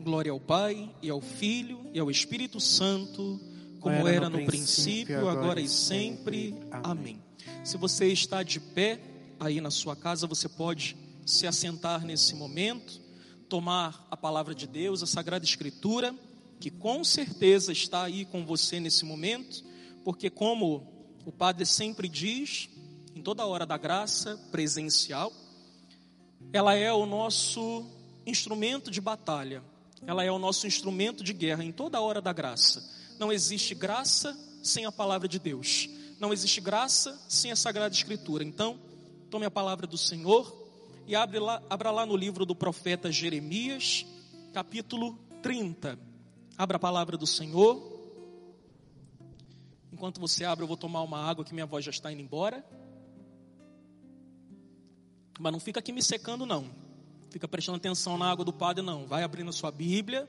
Glória ao Pai, e ao Filho, e ao Espírito Santo, como era, no, princípio, agora, e sempre. Amém. Se você está de pé aí na sua casa, você pode se assentar nesse momento, tomar a palavra de Deus, a Sagrada Escritura, que com certeza está aí com você nesse momento, porque como o Padre sempre diz, em toda hora da graça presencial, ela é o nosso instrumento de batalha, ela é o nosso instrumento de guerra em toda hora da graça. Não existe graça sem a palavra de Deus, não existe graça sem a Sagrada Escritura. Então, tome a palavra do Senhor e abre lá, abra lá no livro do profeta Jeremias, capítulo 30. Abra a palavra do Senhor. Enquanto você abre, eu vou tomar uma água que minha voz já está indo embora. Mas não fica aqui me secando, não. Fica prestando atenção na água do Padre, não. Vai abrindo sua Bíblia.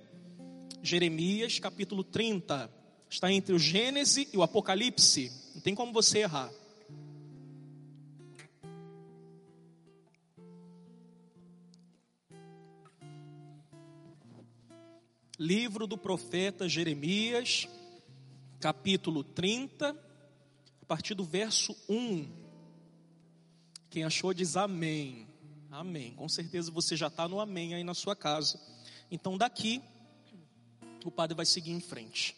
Jeremias, capítulo 30. Está entre o Gênesis e o Apocalipse. Não tem como você errar. Livro do profeta Jeremias, capítulo 30, a partir do verso 1. Quem achou diz amém. Amém. Com certeza você já está no amém aí na sua casa. Então daqui o padre vai seguir em frente.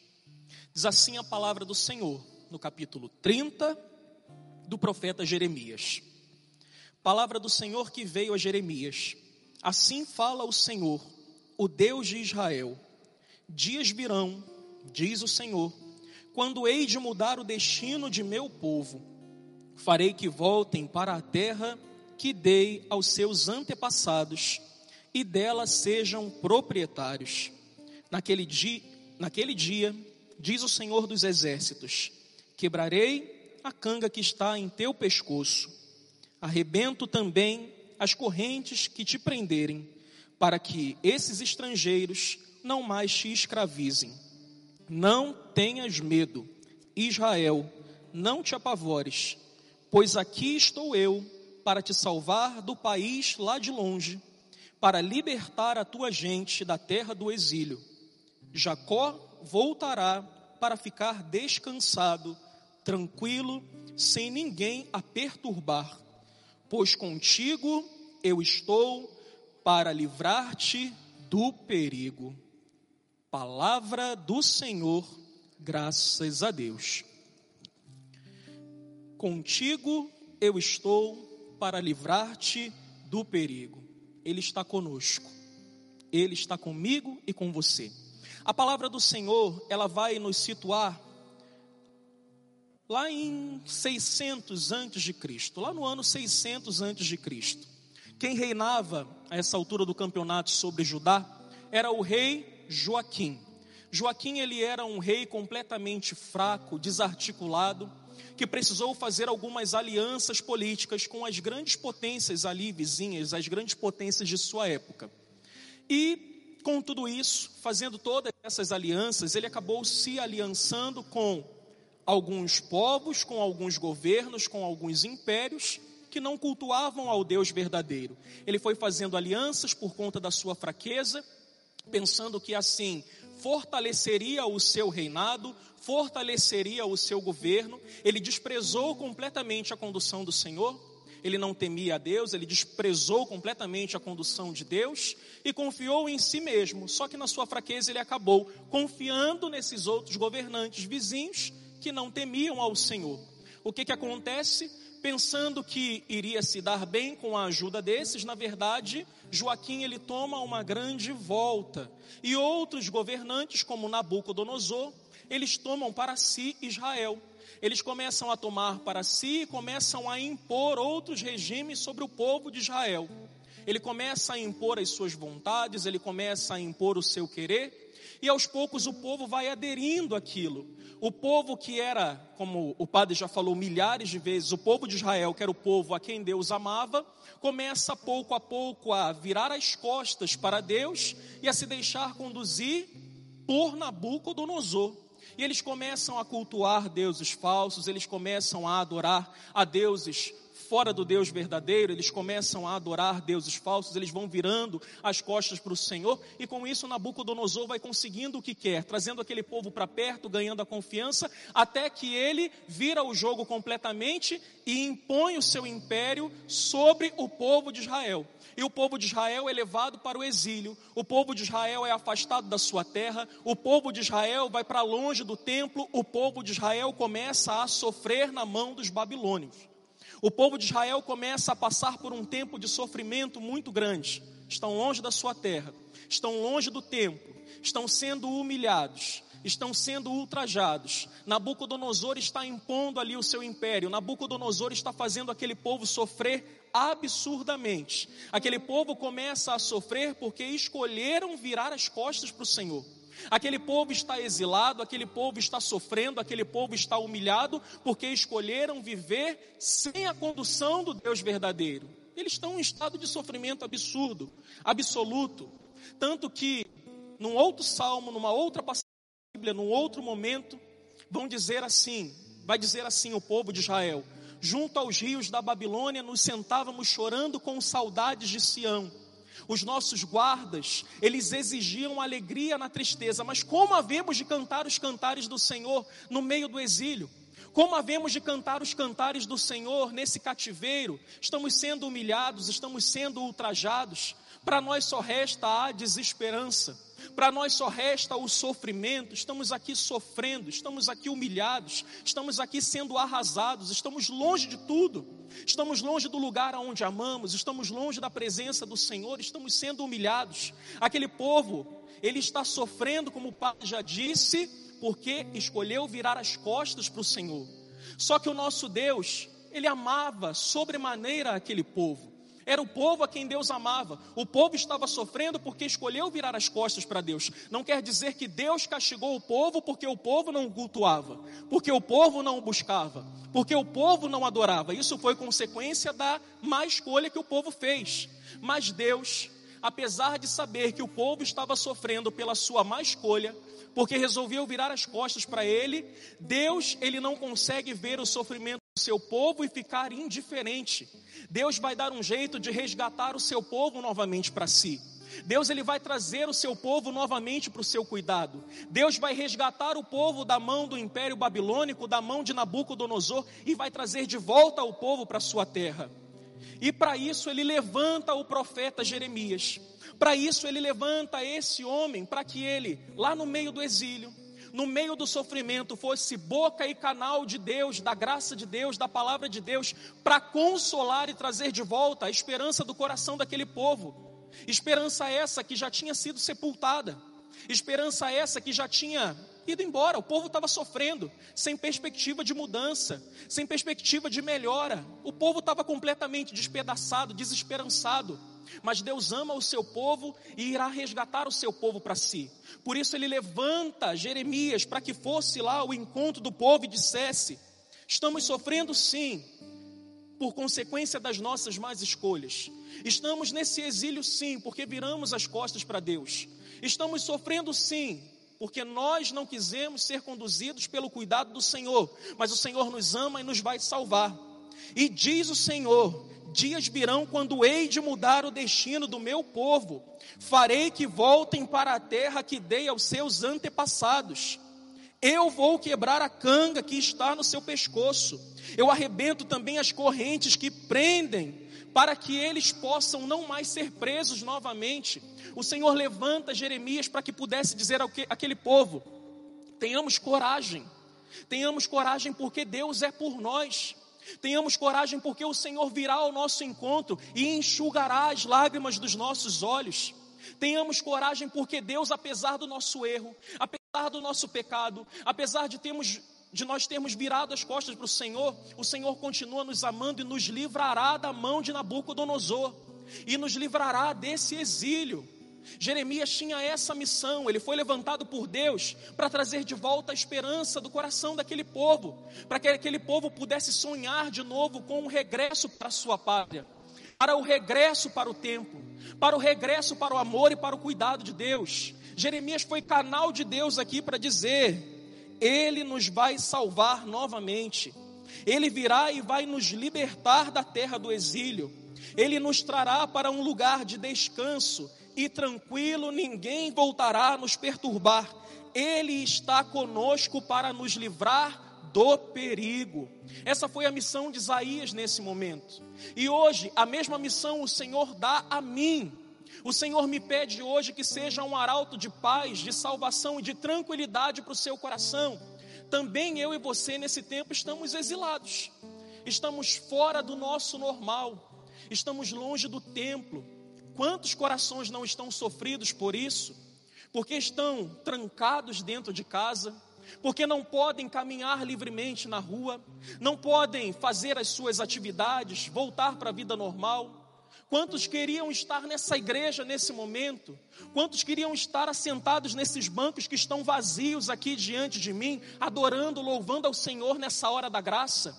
Diz assim a palavra do Senhor, no capítulo 30 do profeta Jeremias. Palavra do Senhor que veio a Jeremias. Assim fala o Senhor, o Deus de Israel. Dias virão, diz o Senhor, quando hei de mudar o destino de meu povo farei que voltem para a terra que dei aos seus antepassados e dela sejam proprietários. Naquele dia, naquele dia, diz o Senhor dos exércitos: quebrarei a canga que está em teu pescoço, arrebento também as correntes que te prenderem, para que esses estrangeiros não mais te escravizem. Não tenhas medo, Israel, não te apavores Pois aqui estou eu para te salvar do país lá de longe, para libertar a tua gente da terra do exílio. Jacó voltará para ficar descansado, tranquilo, sem ninguém a perturbar, pois contigo eu estou para livrar-te do perigo. Palavra do Senhor, graças a Deus. Contigo eu estou para livrar-te do perigo. Ele está conosco. Ele está comigo e com você. A palavra do Senhor, ela vai nos situar lá em 600 antes de Cristo, lá no ano 600 antes de Cristo. Quem reinava a essa altura do campeonato sobre Judá era o rei Joaquim. Joaquim ele era um rei completamente fraco, desarticulado, que precisou fazer algumas alianças políticas com as grandes potências ali vizinhas, as grandes potências de sua época. E com tudo isso, fazendo todas essas alianças, ele acabou se aliançando com alguns povos, com alguns governos, com alguns impérios que não cultuavam ao Deus verdadeiro. Ele foi fazendo alianças por conta da sua fraqueza, pensando que assim fortaleceria o seu reinado, fortaleceria o seu governo. Ele desprezou completamente a condução do Senhor, ele não temia a Deus, ele desprezou completamente a condução de Deus e confiou em si mesmo. Só que na sua fraqueza ele acabou confiando nesses outros governantes vizinhos que não temiam ao Senhor. O que que acontece? Pensando que iria se dar bem com a ajuda desses, na verdade, Joaquim ele toma uma grande volta. E outros governantes, como Nabucodonosor, eles tomam para si Israel. Eles começam a tomar para si e começam a impor outros regimes sobre o povo de Israel. Ele começa a impor as suas vontades, ele começa a impor o seu querer, e aos poucos o povo vai aderindo àquilo. O povo que era, como o padre já falou milhares de vezes, o povo de Israel, que era o povo a quem Deus amava, começa pouco a pouco a virar as costas para Deus e a se deixar conduzir por Nabucodonosor. E eles começam a cultuar deuses falsos, eles começam a adorar a deuses fora do Deus verdadeiro, eles começam a adorar deuses falsos, eles vão virando as costas para o Senhor, e com isso Nabucodonosor vai conseguindo o que quer, trazendo aquele povo para perto, ganhando a confiança, até que ele vira o jogo completamente e impõe o seu império sobre o povo de Israel. E o povo de Israel é levado para o exílio, o povo de Israel é afastado da sua terra, o povo de Israel vai para longe do templo, o povo de Israel começa a sofrer na mão dos babilônios. O povo de Israel começa a passar por um tempo de sofrimento muito grande. Estão longe da sua terra, estão longe do templo, estão sendo humilhados, estão sendo ultrajados. Nabucodonosor está impondo ali o seu império. Nabucodonosor está fazendo aquele povo sofrer absurdamente. Aquele povo começa a sofrer porque escolheram virar as costas para o Senhor. Aquele povo está exilado, aquele povo está sofrendo, aquele povo está humilhado porque escolheram viver sem a condução do Deus verdadeiro. Eles estão em um estado de sofrimento absurdo, absoluto. Tanto que, num outro salmo, numa outra passagem da Bíblia, num outro momento, vão dizer assim: vai dizer assim o povo de Israel: junto aos rios da Babilônia nos sentávamos chorando com saudades de Sião. Os nossos guardas, eles exigiam alegria na tristeza, mas como havemos de cantar os cantares do Senhor no meio do exílio? Como havemos de cantar os cantares do Senhor nesse cativeiro? Estamos sendo humilhados, estamos sendo ultrajados. Para nós só resta a desesperança. Para nós só resta o sofrimento. Estamos aqui sofrendo, estamos aqui humilhados, estamos aqui sendo arrasados, estamos longe de tudo. Estamos longe do lugar aonde amamos, estamos longe da presença do Senhor, estamos sendo humilhados. Aquele povo, ele está sofrendo, como o pai já disse, porque escolheu virar as costas para o Senhor. Só que o nosso Deus, ele amava sobremaneira aquele povo. Era o povo a quem Deus amava. O povo estava sofrendo porque escolheu virar as costas para Deus. Não quer dizer que Deus castigou o povo porque o povo não o cultuava, porque o povo não o buscava, porque o povo não adorava. Isso foi consequência da má escolha que o povo fez. Mas Deus, apesar de saber que o povo estava sofrendo pela sua má escolha, porque resolveu virar as costas para ele, Deus, ele não consegue ver o sofrimento seu povo e ficar indiferente. Deus vai dar um jeito de resgatar o seu povo novamente para si. Deus ele vai trazer o seu povo novamente para o seu cuidado. Deus vai resgatar o povo da mão do império babilônico, da mão de Nabucodonosor e vai trazer de volta o povo para sua terra. E para isso ele levanta o profeta Jeremias. Para isso ele levanta esse homem para que ele, lá no meio do exílio, no meio do sofrimento, fosse boca e canal de Deus, da graça de Deus, da palavra de Deus, para consolar e trazer de volta a esperança do coração daquele povo. Esperança essa que já tinha sido sepultada, esperança essa que já tinha ido embora. O povo estava sofrendo, sem perspectiva de mudança, sem perspectiva de melhora. O povo estava completamente despedaçado, desesperançado. Mas Deus ama o seu povo e irá resgatar o seu povo para si. Por isso ele levanta Jeremias para que fosse lá ao encontro do povo e dissesse: Estamos sofrendo sim, por consequência das nossas más escolhas. Estamos nesse exílio sim, porque viramos as costas para Deus. Estamos sofrendo sim, porque nós não quisemos ser conduzidos pelo cuidado do Senhor, mas o Senhor nos ama e nos vai salvar. E diz o Senhor Dias virão quando hei de mudar o destino do meu povo. Farei que voltem para a terra que dei aos seus antepassados. Eu vou quebrar a canga que está no seu pescoço. Eu arrebento também as correntes que prendem, para que eles possam não mais ser presos novamente. O Senhor levanta Jeremias para que pudesse dizer àquele povo: tenhamos coragem, tenhamos coragem, porque Deus é por nós. Tenhamos coragem, porque o Senhor virá ao nosso encontro e enxugará as lágrimas dos nossos olhos. Tenhamos coragem, porque Deus, apesar do nosso erro, apesar do nosso pecado, apesar de, termos, de nós termos virado as costas para o Senhor, o Senhor continua nos amando e nos livrará da mão de Nabucodonosor e nos livrará desse exílio. Jeremias tinha essa missão, ele foi levantado por Deus para trazer de volta a esperança do coração daquele povo, para que aquele povo pudesse sonhar de novo com o um regresso para a sua pátria, para o regresso para o tempo, para o regresso para o amor e para o cuidado de Deus. Jeremias foi canal de Deus aqui para dizer: Ele nos vai salvar novamente. Ele virá e vai nos libertar da terra do exílio. Ele nos trará para um lugar de descanso e tranquilo, ninguém voltará a nos perturbar. Ele está conosco para nos livrar do perigo. Essa foi a missão de Isaías nesse momento. E hoje, a mesma missão o Senhor dá a mim. O Senhor me pede hoje que seja um arauto de paz, de salvação e de tranquilidade para o seu coração. Também eu e você, nesse tempo, estamos exilados, estamos fora do nosso normal, estamos longe do templo. Quantos corações não estão sofridos por isso? Porque estão trancados dentro de casa, porque não podem caminhar livremente na rua, não podem fazer as suas atividades, voltar para a vida normal. Quantos queriam estar nessa igreja nesse momento? Quantos queriam estar assentados nesses bancos que estão vazios aqui diante de mim, adorando, louvando ao Senhor nessa hora da graça?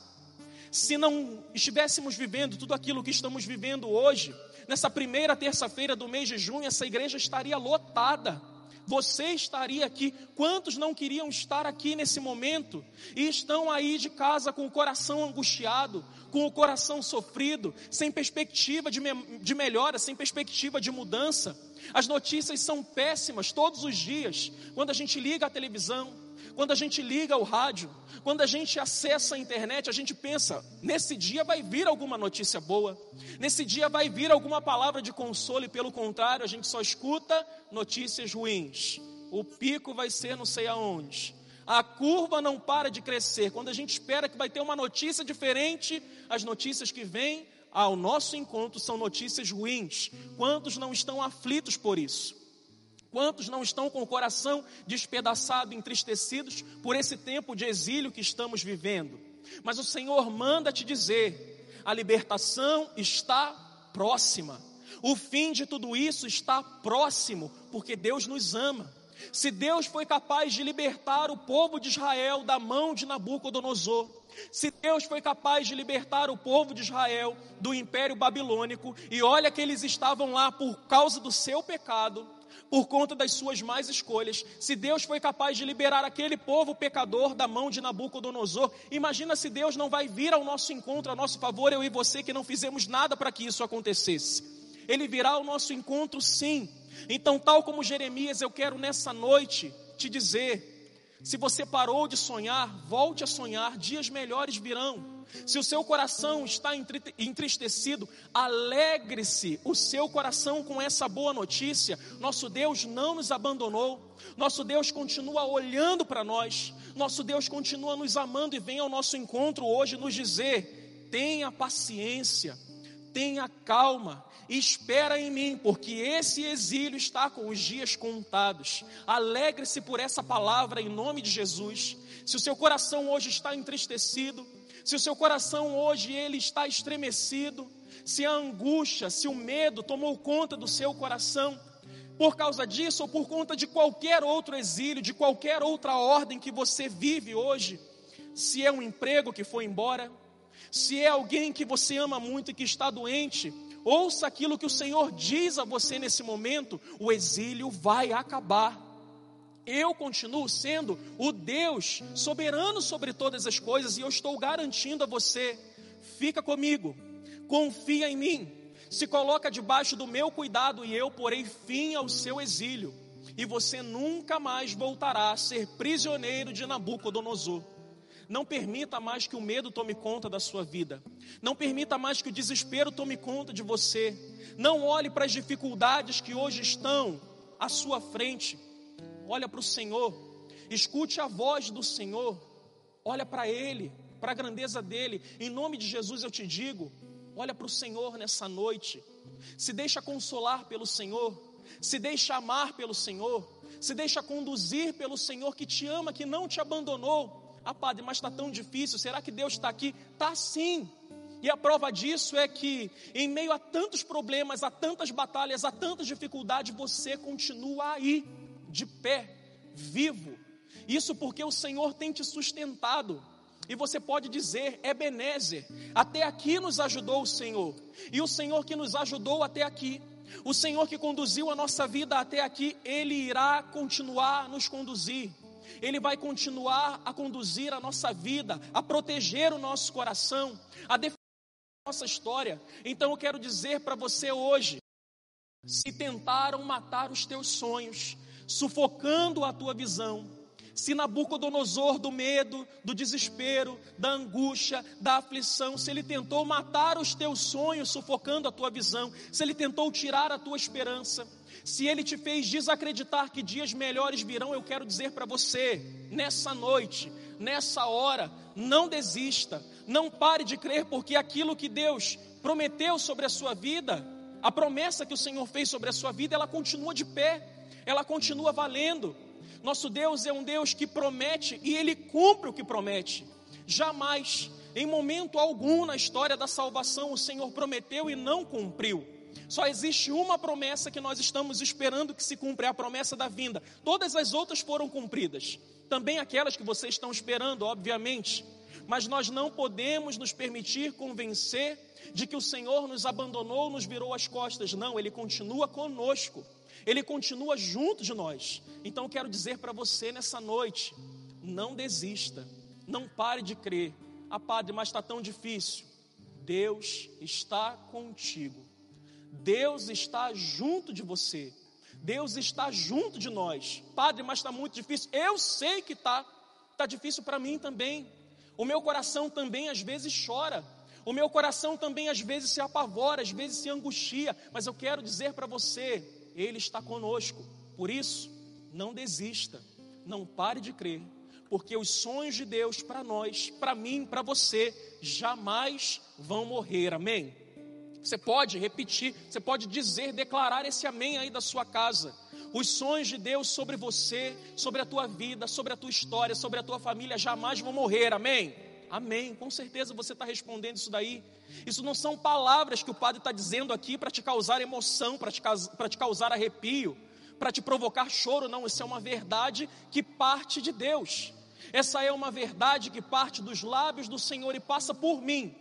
Se não estivéssemos vivendo tudo aquilo que estamos vivendo hoje, nessa primeira terça-feira do mês de junho, essa igreja estaria lotada você estaria aqui. Quantos não queriam estar aqui nesse momento e estão aí de casa com o coração angustiado, com o coração sofrido, sem perspectiva de, me de melhora, sem perspectiva de mudança? As notícias são péssimas todos os dias. Quando a gente liga a televisão, quando a gente liga o rádio, quando a gente acessa a internet, a gente pensa: nesse dia vai vir alguma notícia boa, nesse dia vai vir alguma palavra de consolo, e pelo contrário, a gente só escuta notícias ruins. O pico vai ser não sei aonde. A curva não para de crescer. Quando a gente espera que vai ter uma notícia diferente, as notícias que vêm ao nosso encontro são notícias ruins. Quantos não estão aflitos por isso? Quantos não estão com o coração despedaçado, entristecidos por esse tempo de exílio que estamos vivendo? Mas o Senhor manda te dizer: a libertação está próxima. O fim de tudo isso está próximo, porque Deus nos ama. Se Deus foi capaz de libertar o povo de Israel da mão de Nabucodonosor, se Deus foi capaz de libertar o povo de Israel do império babilônico, e olha que eles estavam lá por causa do seu pecado, por conta das suas más escolhas. Se Deus foi capaz de liberar aquele povo pecador da mão de Nabucodonosor, imagina se Deus não vai vir ao nosso encontro, a nosso favor, eu e você que não fizemos nada para que isso acontecesse. Ele virá ao nosso encontro sim. Então, tal como Jeremias, eu quero nessa noite te dizer se você parou de sonhar, volte a sonhar, dias melhores virão. Se o seu coração está entristecido, alegre-se o seu coração com essa boa notícia. Nosso Deus não nos abandonou, nosso Deus continua olhando para nós, nosso Deus continua nos amando e vem ao nosso encontro hoje nos dizer: tenha paciência, tenha calma, espera em mim, porque esse exílio está com os dias contados. Alegre-se por essa palavra em nome de Jesus. Se o seu coração hoje está entristecido, se o seu coração hoje ele está estremecido, se a angústia, se o medo tomou conta do seu coração, por causa disso ou por conta de qualquer outro exílio, de qualquer outra ordem que você vive hoje, se é um emprego que foi embora, se é alguém que você ama muito e que está doente, ouça aquilo que o Senhor diz a você nesse momento: o exílio vai acabar. Eu continuo sendo o Deus soberano sobre todas as coisas e eu estou garantindo a você: fica comigo, confia em mim, se coloca debaixo do meu cuidado e eu porei fim ao seu exílio. E você nunca mais voltará a ser prisioneiro de Nabucodonosor. Não permita mais que o medo tome conta da sua vida. Não permita mais que o desespero tome conta de você. Não olhe para as dificuldades que hoje estão à sua frente. Olha para o Senhor. Escute a voz do Senhor. Olha para Ele, para a grandeza dele. Em nome de Jesus eu te digo: olha para o Senhor nessa noite. Se deixa consolar pelo Senhor. Se deixa amar pelo Senhor. Se deixa conduzir pelo Senhor que te ama, que não te abandonou ah, padre, mas está tão difícil, será que Deus está aqui? Está sim. E a prova disso é que, em meio a tantos problemas, a tantas batalhas, a tantas dificuldades, você continua aí, de pé, vivo. Isso porque o Senhor tem te sustentado. E você pode dizer, Ebenezer, até aqui nos ajudou o Senhor. E o Senhor que nos ajudou até aqui, o Senhor que conduziu a nossa vida até aqui, Ele irá continuar a nos conduzir. Ele vai continuar a conduzir a nossa vida, a proteger o nosso coração, a defender a nossa história. Então eu quero dizer para você hoje: se tentaram matar os teus sonhos, sufocando a tua visão, se Nabucodonosor do medo, do desespero, da angústia, da aflição, se ele tentou matar os teus sonhos, sufocando a tua visão, se ele tentou tirar a tua esperança, se ele te fez desacreditar que dias melhores virão, eu quero dizer para você, nessa noite, nessa hora, não desista, não pare de crer, porque aquilo que Deus prometeu sobre a sua vida, a promessa que o Senhor fez sobre a sua vida, ela continua de pé, ela continua valendo. Nosso Deus é um Deus que promete e ele cumpre o que promete. Jamais, em momento algum na história da salvação, o Senhor prometeu e não cumpriu. Só existe uma promessa que nós estamos esperando que se cumpra, é a promessa da vinda. Todas as outras foram cumpridas. Também aquelas que vocês estão esperando, obviamente. Mas nós não podemos nos permitir convencer de que o Senhor nos abandonou, nos virou as costas. Não, Ele continua conosco. Ele continua junto de nós. Então quero dizer para você nessa noite: não desista, não pare de crer. Ah, padre, mas está tão difícil. Deus está contigo. Deus está junto de você. Deus está junto de nós. Padre, mas está muito difícil. Eu sei que está. Está difícil para mim também. O meu coração também às vezes chora. O meu coração também às vezes se apavora, às vezes se angustia. Mas eu quero dizer para você: ele está conosco. Por isso, não desista, não pare de crer, porque os sonhos de Deus para nós, para mim, para você, jamais vão morrer. Amém? Você pode repetir, você pode dizer, declarar esse amém aí da sua casa. Os sonhos de Deus sobre você, sobre a tua vida, sobre a tua história, sobre a tua família jamais vão morrer. Amém? Amém. Com certeza você está respondendo isso daí. Isso não são palavras que o padre está dizendo aqui para te causar emoção, para te, te causar arrepio, para te provocar choro. Não, isso é uma verdade que parte de Deus. Essa é uma verdade que parte dos lábios do Senhor e passa por mim.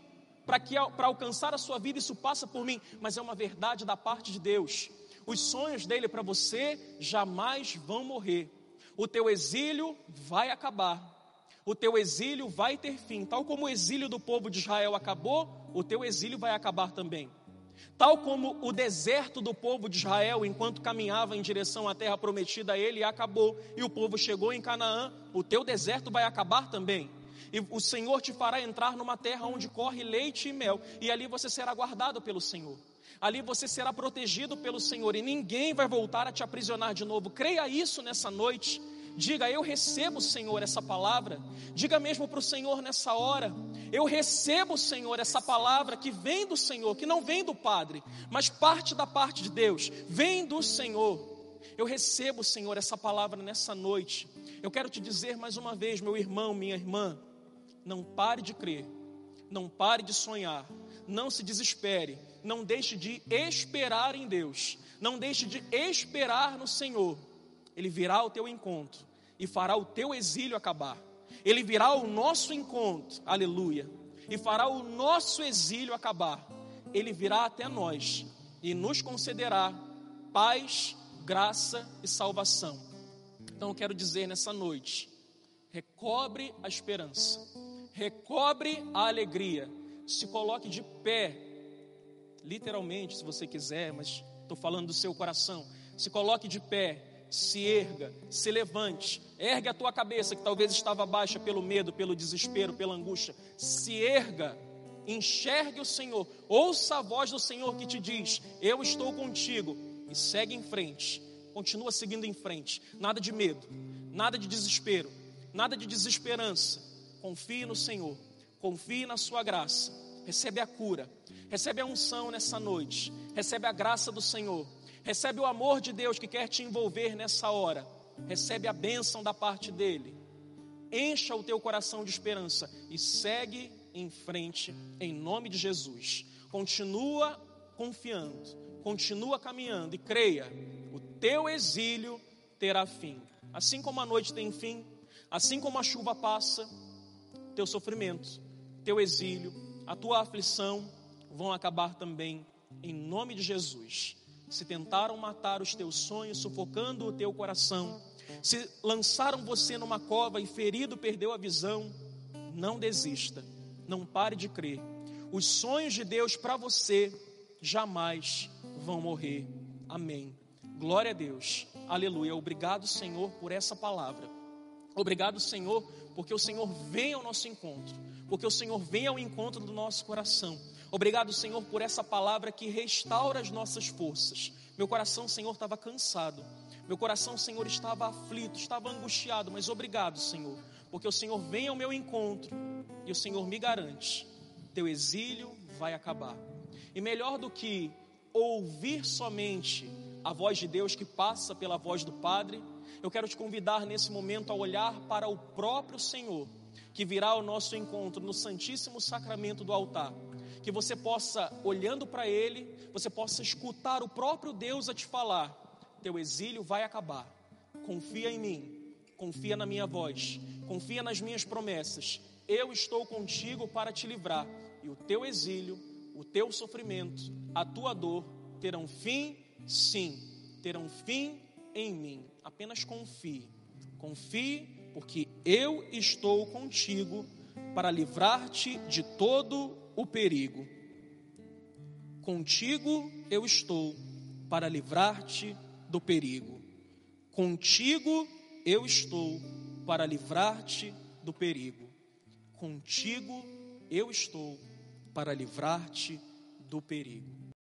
Para que para alcançar a sua vida, isso passa por mim, mas é uma verdade da parte de Deus. Os sonhos dele para você jamais vão morrer. O teu exílio vai acabar o teu exílio vai ter fim. Tal como o exílio do povo de Israel acabou, o teu exílio vai acabar também. Tal como o deserto do povo de Israel, enquanto caminhava em direção à terra prometida ele, acabou, e o povo chegou em Canaã, o teu deserto vai acabar também. E o Senhor te fará entrar numa terra onde corre leite e mel, e ali você será guardado pelo Senhor. Ali você será protegido pelo Senhor, e ninguém vai voltar a te aprisionar de novo. Creia isso nessa noite. Diga, eu recebo, Senhor, essa palavra. Diga mesmo para o Senhor nessa hora: eu recebo, Senhor, essa palavra que vem do Senhor, que não vem do Padre, mas parte da parte de Deus, vem do Senhor. Eu recebo, Senhor, essa palavra nessa noite. Eu quero te dizer mais uma vez, meu irmão, minha irmã, não pare de crer, não pare de sonhar, não se desespere, não deixe de esperar em Deus, não deixe de esperar no Senhor ele virá ao teu encontro e fará o teu exílio acabar. Ele virá ao nosso encontro, aleluia, e fará o nosso exílio acabar. Ele virá até nós e nos concederá paz, graça e salvação. Então eu quero dizer nessa noite: recobre a esperança, recobre a alegria, se coloque de pé, literalmente, se você quiser, mas estou falando do seu coração. Se coloque de pé se erga, se levante, ergue a tua cabeça que talvez estava baixa pelo medo, pelo desespero, pela angústia. Se erga, enxergue o Senhor, ouça a voz do Senhor que te diz: Eu estou contigo, e segue em frente. Continua seguindo em frente. Nada de medo, nada de desespero, nada de desesperança. Confie no Senhor, confie na Sua graça. Recebe a cura, recebe a unção nessa noite, recebe a graça do Senhor Recebe o amor de Deus que quer te envolver nessa hora. Recebe a bênção da parte dele. Encha o teu coração de esperança e segue em frente em nome de Jesus. Continua confiando, continua caminhando e creia, o teu exílio terá fim. Assim como a noite tem fim, assim como a chuva passa, teu sofrimento, teu exílio, a tua aflição vão acabar também em nome de Jesus se tentaram matar os teus sonhos, sufocando o teu coração, Se lançaram você numa cova e ferido perdeu a visão, não desista, não pare de crer. Os sonhos de Deus para você jamais vão morrer. Amém. Glória a Deus. Aleluia. Obrigado, Senhor, por essa palavra. Obrigado, Senhor, porque o Senhor vem ao nosso encontro, porque o Senhor vem ao encontro do nosso coração. Obrigado, Senhor, por essa palavra que restaura as nossas forças. Meu coração, Senhor, estava cansado. Meu coração, Senhor, estava aflito, estava angustiado, mas obrigado, Senhor, porque o Senhor vem ao meu encontro e o Senhor me garante: teu exílio vai acabar. E melhor do que ouvir somente a voz de Deus que passa pela voz do Padre, eu quero te convidar nesse momento a olhar para o próprio Senhor, que virá ao nosso encontro no Santíssimo Sacramento do altar. Que você possa, olhando para Ele, você possa escutar o próprio Deus a te falar: teu exílio vai acabar. Confia em mim, confia na minha voz, confia nas minhas promessas. Eu estou contigo para te livrar, e o teu exílio, o teu sofrimento, a tua dor terão fim, sim, terão fim em mim. Apenas confie. Confie, porque eu estou contigo para livrar-te de todo o perigo. Contigo eu estou para livrar-te do perigo. Contigo eu estou para livrar-te do perigo. Contigo eu estou para livrar-te do perigo.